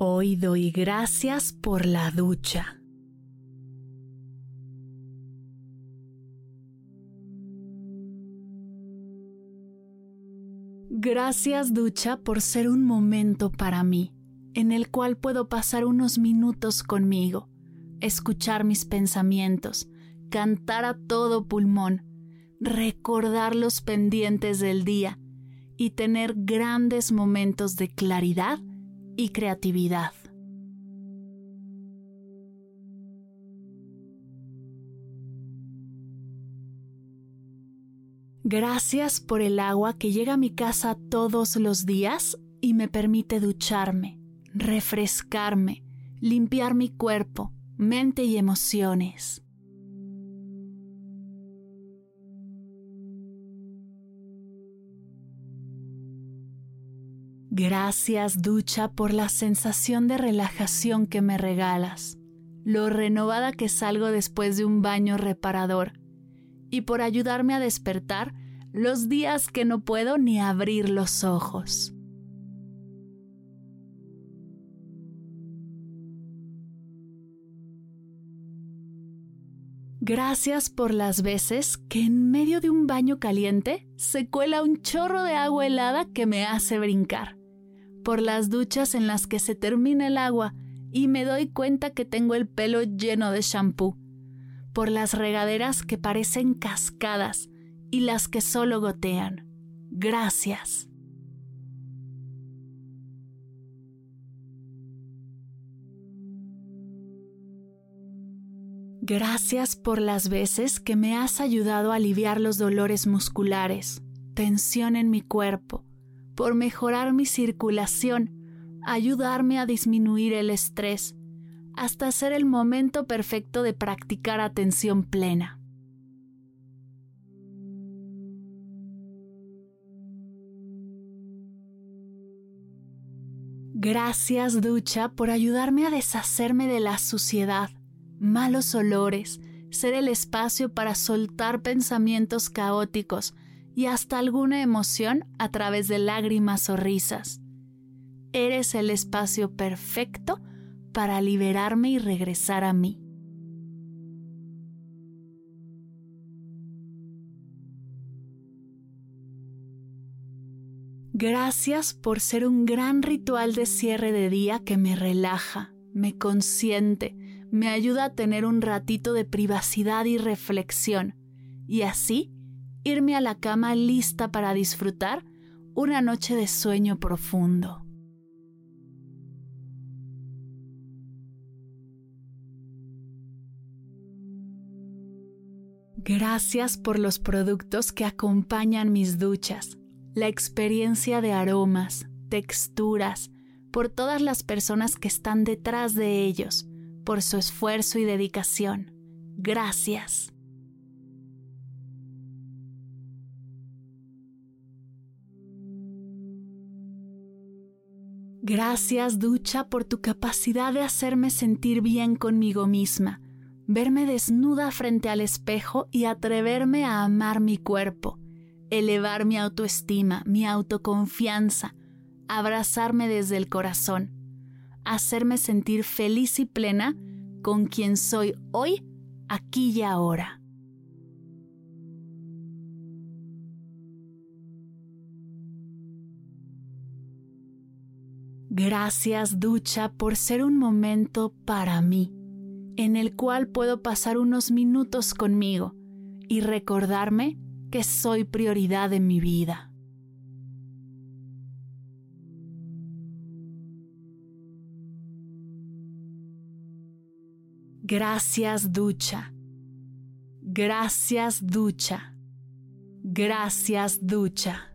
Hoy doy gracias por la ducha. Gracias ducha por ser un momento para mí, en el cual puedo pasar unos minutos conmigo, escuchar mis pensamientos, cantar a todo pulmón, recordar los pendientes del día y tener grandes momentos de claridad y creatividad. Gracias por el agua que llega a mi casa todos los días y me permite ducharme, refrescarme, limpiar mi cuerpo, mente y emociones. Gracias ducha por la sensación de relajación que me regalas, lo renovada que salgo después de un baño reparador y por ayudarme a despertar los días que no puedo ni abrir los ojos. Gracias por las veces que en medio de un baño caliente se cuela un chorro de agua helada que me hace brincar por las duchas en las que se termina el agua y me doy cuenta que tengo el pelo lleno de shampoo, por las regaderas que parecen cascadas y las que solo gotean. Gracias. Gracias por las veces que me has ayudado a aliviar los dolores musculares, tensión en mi cuerpo, por mejorar mi circulación, ayudarme a disminuir el estrés, hasta ser el momento perfecto de practicar atención plena. Gracias ducha por ayudarme a deshacerme de la suciedad, malos olores, ser el espacio para soltar pensamientos caóticos, y hasta alguna emoción a través de lágrimas o risas. Eres el espacio perfecto para liberarme y regresar a mí. Gracias por ser un gran ritual de cierre de día que me relaja, me consiente, me ayuda a tener un ratito de privacidad y reflexión, y así irme a la cama lista para disfrutar una noche de sueño profundo. Gracias por los productos que acompañan mis duchas, la experiencia de aromas, texturas, por todas las personas que están detrás de ellos, por su esfuerzo y dedicación. Gracias. Gracias, ducha, por tu capacidad de hacerme sentir bien conmigo misma, verme desnuda frente al espejo y atreverme a amar mi cuerpo, elevar mi autoestima, mi autoconfianza, abrazarme desde el corazón, hacerme sentir feliz y plena con quien soy hoy, aquí y ahora. Gracias ducha por ser un momento para mí, en el cual puedo pasar unos minutos conmigo y recordarme que soy prioridad en mi vida. Gracias ducha. Gracias ducha. Gracias ducha.